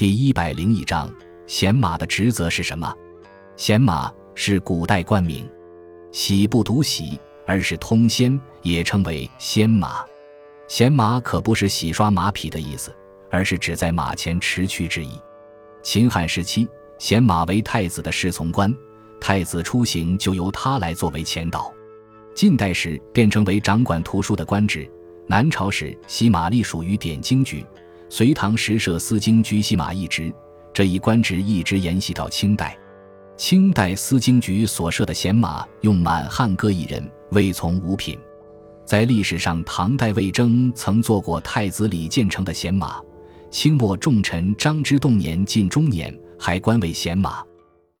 第一百零一章，贤马的职责是什么？贤马是古代冠名，喜不独喜，而是通仙，也称为仙马。贤马可不是洗刷马匹的意思，而是指在马前驰驱之意。秦汉时期，贤马为太子的侍从官，太子出行就由他来作为前导。近代时变成为掌管图书的官职。南朝时，西马隶属于点经局。隋唐时设司经局西马一职，这一官职一直沿袭到清代。清代司经局所设的贤马用满汉各一人，未从五品。在历史上，唐代魏征曾做过太子李建成的贤马，清末重臣张之洞年近中年还官为贤马。